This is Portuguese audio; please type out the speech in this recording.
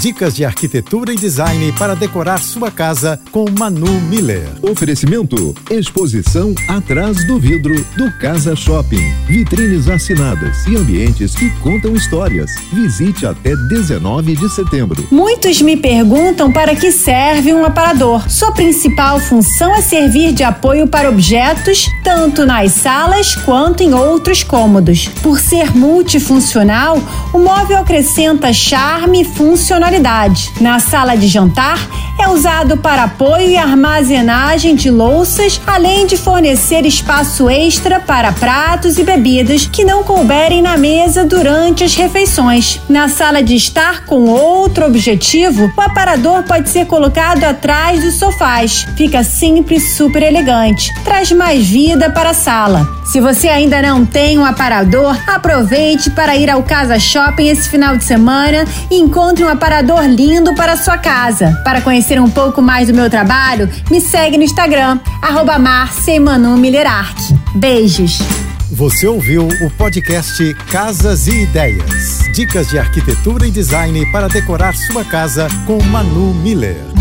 Dicas de arquitetura e design para decorar sua casa com Manu Miller. Oferecimento: exposição atrás do vidro do Casa Shopping. Vitrines assinadas e ambientes que contam histórias. Visite até 19 de setembro. Muitos me perguntam para que serve um aparador. Sua principal função é servir de apoio para objetos, tanto nas salas quanto em outros cômodos. Por ser multifuncional, o móvel acrescenta charme e funcionalidade funcionalidade. Na sala de jantar, é usado para apoio e armazenagem de louças, além de fornecer espaço extra para pratos e bebidas que não couberem na mesa durante as refeições. Na sala de estar com outro objetivo, o aparador pode ser colocado atrás dos sofás. Fica simples, super elegante. Traz mais vida para a sala. Se você ainda não tem um aparador, aproveite para ir ao Casa Shopping esse final de semana e encontre um aparador lindo para a sua casa. Para conhecer conhecer um pouco mais do meu trabalho, me segue no Instagram, arroba Beijos! Você ouviu o podcast Casas e Ideias. Dicas de arquitetura e design para decorar sua casa com Manu Miller.